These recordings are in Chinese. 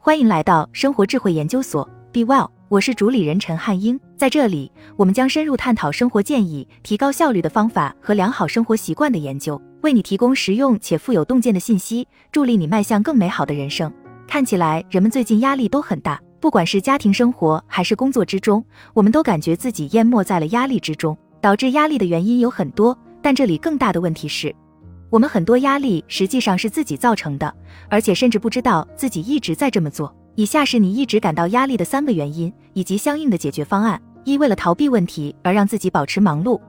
欢迎来到生活智慧研究所，Be Well，我是主理人陈汉英。在这里，我们将深入探讨生活建议、提高效率的方法和良好生活习惯的研究，为你提供实用且富有洞见的信息，助力你迈向更美好的人生。看起来人们最近压力都很大，不管是家庭生活还是工作之中，我们都感觉自己淹没在了压力之中。导致压力的原因有很多，但这里更大的问题是。我们很多压力实际上是自己造成的，而且甚至不知道自己一直在这么做。以下是你一直感到压力的三个原因，以及相应的解决方案。一、为了逃避问题而让自己保持忙碌。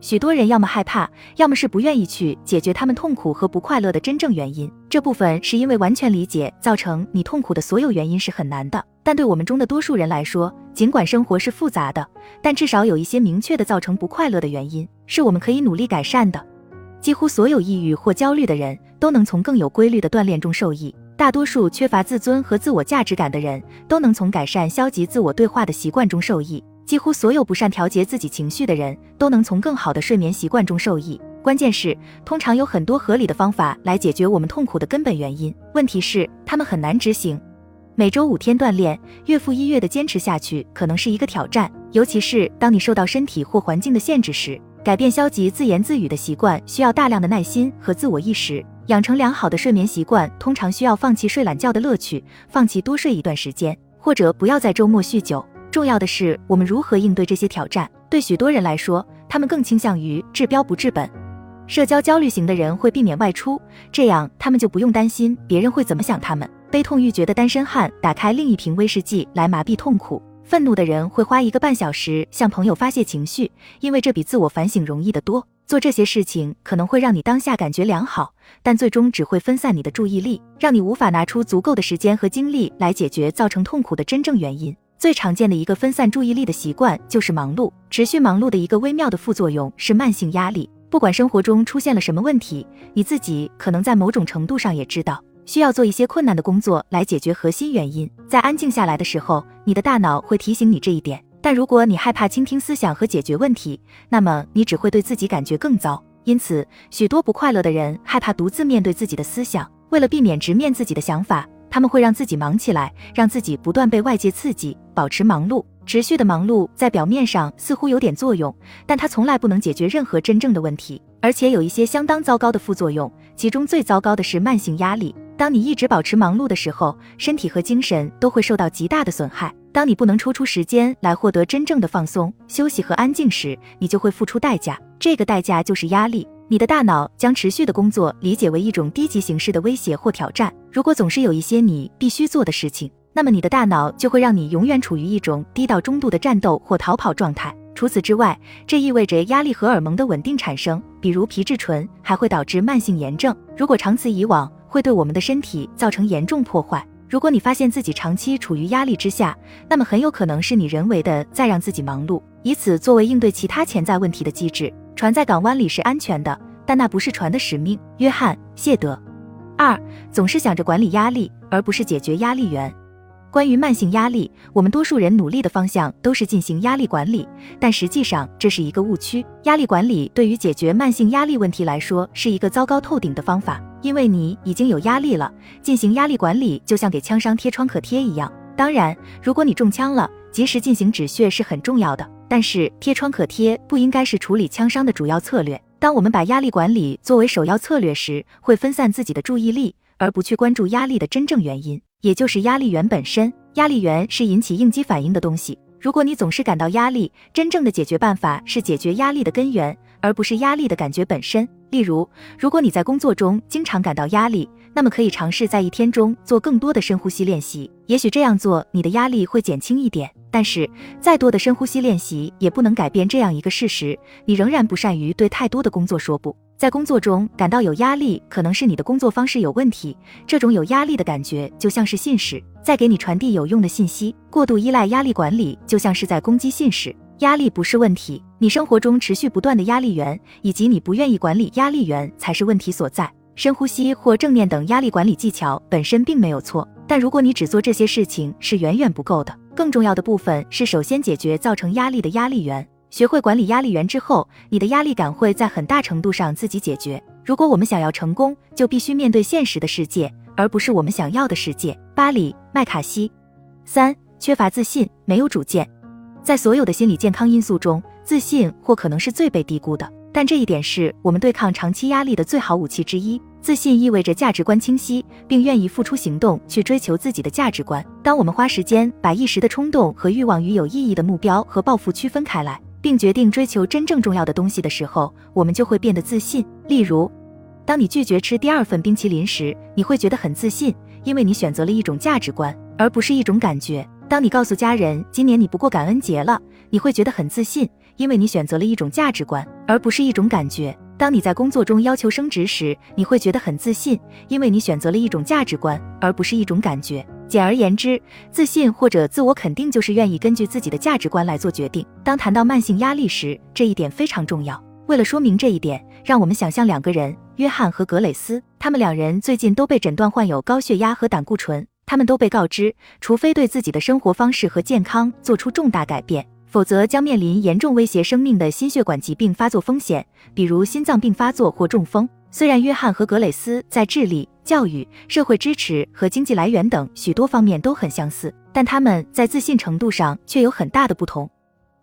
许多人要么害怕，要么是不愿意去解决他们痛苦和不快乐的真正原因。这部分是因为完全理解造成你痛苦的所有原因是很难的。但对我们中的多数人来说，尽管生活是复杂的，但至少有一些明确的造成不快乐的原因，是我们可以努力改善的。几乎所有抑郁或焦虑的人都能从更有规律的锻炼中受益。大多数缺乏自尊和自我价值感的人都能从改善消极自我对话的习惯中受益。几乎所有不善调节自己情绪的人都能从更好的睡眠习惯中受益。关键是，通常有很多合理的方法来解决我们痛苦的根本原因。问题是，他们很难执行。每周五天锻炼，月复一月的坚持下去可能是一个挑战，尤其是当你受到身体或环境的限制时。改变消极自言自语的习惯需要大量的耐心和自我意识。养成良好的睡眠习惯通常需要放弃睡懒觉的乐趣，放弃多睡一段时间，或者不要在周末酗酒。重要的是，我们如何应对这些挑战。对许多人来说，他们更倾向于治标不治本。社交焦虑型的人会避免外出，这样他们就不用担心别人会怎么想他们。悲痛欲绝的单身汉打开另一瓶威士忌来麻痹痛苦。愤怒的人会花一个半小时向朋友发泄情绪，因为这比自我反省容易得多。做这些事情可能会让你当下感觉良好，但最终只会分散你的注意力，让你无法拿出足够的时间和精力来解决造成痛苦的真正原因。最常见的一个分散注意力的习惯就是忙碌。持续忙碌的一个微妙的副作用是慢性压力。不管生活中出现了什么问题，你自己可能在某种程度上也知道。需要做一些困难的工作来解决核心原因。在安静下来的时候，你的大脑会提醒你这一点。但如果你害怕倾听思想和解决问题，那么你只会对自己感觉更糟。因此，许多不快乐的人害怕独自面对自己的思想。为了避免直面自己的想法，他们会让自己忙起来，让自己不断被外界刺激，保持忙碌。持续的忙碌在表面上似乎有点作用，但它从来不能解决任何真正的问题，而且有一些相当糟糕的副作用。其中最糟糕的是慢性压力。当你一直保持忙碌的时候，身体和精神都会受到极大的损害。当你不能抽出时间来获得真正的放松、休息和安静时，你就会付出代价。这个代价就是压力。你的大脑将持续的工作理解为一种低级形式的威胁或挑战。如果总是有一些你必须做的事情，那么你的大脑就会让你永远处于一种低到中度的战斗或逃跑状态。除此之外，这意味着压力荷尔蒙的稳定产生，比如皮质醇，还会导致慢性炎症。如果长此以往，会对我们的身体造成严重破坏。如果你发现自己长期处于压力之下，那么很有可能是你人为的在让自己忙碌，以此作为应对其他潜在问题的机制。船在港湾里是安全的，但那不是船的使命。约翰·谢德。二，总是想着管理压力，而不是解决压力源。关于慢性压力，我们多数人努力的方向都是进行压力管理，但实际上这是一个误区。压力管理对于解决慢性压力问题来说是一个糟糕透顶的方法，因为你已经有压力了。进行压力管理就像给枪伤贴创可贴一样。当然，如果你中枪了，及时进行止血是很重要的，但是贴创可贴不应该是处理枪伤的主要策略。当我们把压力管理作为首要策略时，会分散自己的注意力，而不去关注压力的真正原因。也就是压力源本身，压力源是引起应激反应的东西。如果你总是感到压力，真正的解决办法是解决压力的根源，而不是压力的感觉本身。例如，如果你在工作中经常感到压力，那么可以尝试在一天中做更多的深呼吸练习。也许这样做，你的压力会减轻一点。但是，再多的深呼吸练习也不能改变这样一个事实：你仍然不善于对太多的工作说不。在工作中感到有压力，可能是你的工作方式有问题。这种有压力的感觉就像是信使，在给你传递有用的信息。过度依赖压力管理，就像是在攻击信使。压力不是问题，你生活中持续不断的压力源，以及你不愿意管理压力源才是问题所在。深呼吸或正念等压力管理技巧本身并没有错，但如果你只做这些事情是远远不够的。更重要的部分是首先解决造成压力的压力源。学会管理压力源之后，你的压力感会在很大程度上自己解决。如果我们想要成功，就必须面对现实的世界，而不是我们想要的世界。巴里·麦卡锡。三、缺乏自信，没有主见。在所有的心理健康因素中，自信或可能是最被低估的。但这一点是我们对抗长期压力的最好武器之一。自信意味着价值观清晰，并愿意付出行动去追求自己的价值观。当我们花时间把一时的冲动和欲望与有意义的目标和抱负区分开来，并决定追求真正重要的东西的时候，我们就会变得自信。例如，当你拒绝吃第二份冰淇淋时，你会觉得很自信，因为你选择了一种价值观，而不是一种感觉。当你告诉家人今年你不过感恩节了，你会觉得很自信，因为你选择了一种价值观，而不是一种感觉。当你在工作中要求升职时，你会觉得很自信，因为你选择了一种价值观，而不是一种感觉。简而言之，自信或者自我肯定就是愿意根据自己的价值观来做决定。当谈到慢性压力时，这一点非常重要。为了说明这一点，让我们想象两个人，约翰和格蕾斯，他们两人最近都被诊断患有高血压和胆固醇。他们都被告知，除非对自己的生活方式和健康做出重大改变，否则将面临严重威胁生命的心血管疾病发作风险，比如心脏病发作或中风。虽然约翰和格蕾斯在智力、教育、社会支持和经济来源等许多方面都很相似，但他们在自信程度上却有很大的不同。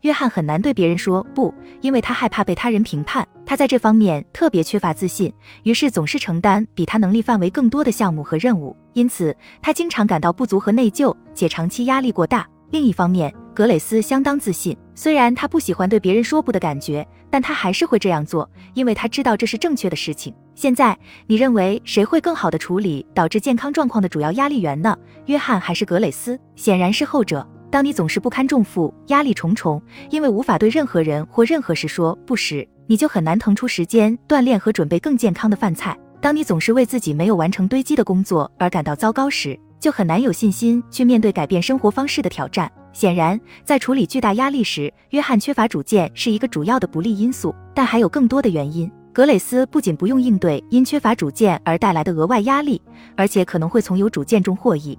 约翰很难对别人说不，因为他害怕被他人评判。他在这方面特别缺乏自信，于是总是承担比他能力范围更多的项目和任务，因此他经常感到不足和内疚，且长期压力过大。另一方面，格蕾斯相当自信，虽然他不喜欢对别人说不的感觉，但他还是会这样做，因为他知道这是正确的事情。现在，你认为谁会更好的处理导致健康状况的主要压力源呢？约翰还是格蕾斯？显然是后者。当你总是不堪重负、压力重重，因为无法对任何人或任何事说不时，你就很难腾出时间锻炼和准备更健康的饭菜。当你总是为自己没有完成堆积的工作而感到糟糕时，就很难有信心去面对改变生活方式的挑战。显然，在处理巨大压力时，约翰缺乏主见是一个主要的不利因素，但还有更多的原因。格蕾斯不仅不用应对因缺乏主见而带来的额外压力，而且可能会从有主见中获益。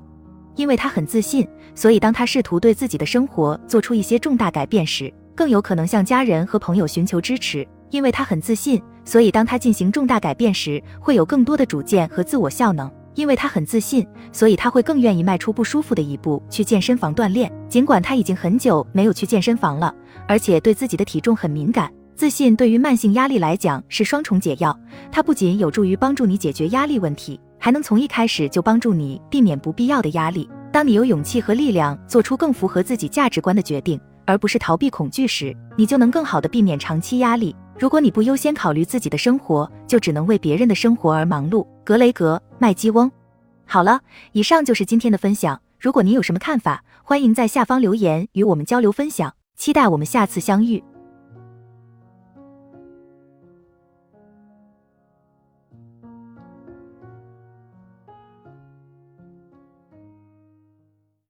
因为他很自信，所以当他试图对自己的生活做出一些重大改变时，更有可能向家人和朋友寻求支持。因为他很自信，所以当他进行重大改变时，会有更多的主见和自我效能。因为他很自信，所以他会更愿意迈出不舒服的一步去健身房锻炼，尽管他已经很久没有去健身房了，而且对自己的体重很敏感。自信对于慢性压力来讲是双重解药，它不仅有助于帮助你解决压力问题。还能从一开始就帮助你避免不必要的压力。当你有勇气和力量做出更符合自己价值观的决定，而不是逃避恐惧时，你就能更好的避免长期压力。如果你不优先考虑自己的生活，就只能为别人的生活而忙碌。格雷格·麦基翁。好了，以上就是今天的分享。如果您有什么看法，欢迎在下方留言与我们交流分享。期待我们下次相遇。